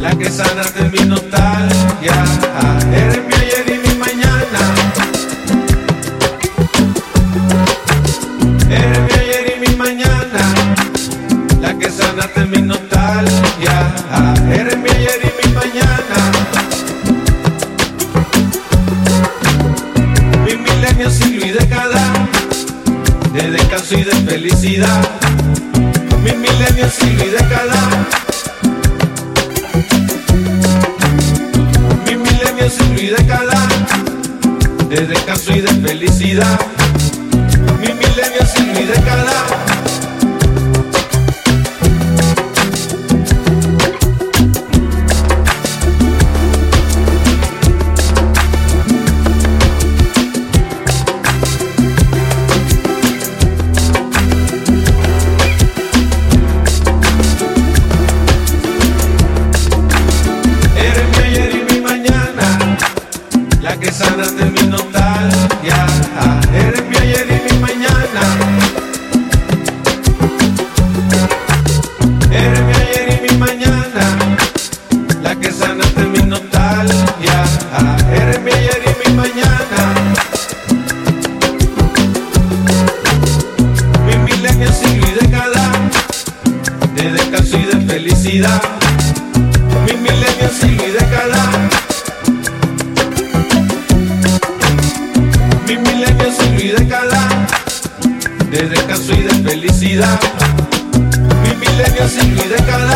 la que sana de mi nostalgia. Eres mi ayer y mi mañana. Eres mi ayer y mi mañana, la que sana de mi nostalgia. Eres mi ayer y mi mañana. Mi milenio, siglo y década, de descanso y de felicidad. Mi milenio, siglo y década Milenio, siglo y década. De descanso y de felicidad. Mi milenio, siglo y década. Que sana de mi nostalgia. Eres mi ayer y mi mañana. Eres mi ayer y mi mañana, la que sana de mi nostalgia. Eres mi ayer y mi mañana. Mi milenio, siglo y década, de descanso y de felicidad mi milenio, siglo y década. Década. De descanso y de felicidad. Mi milenio, siglo y década.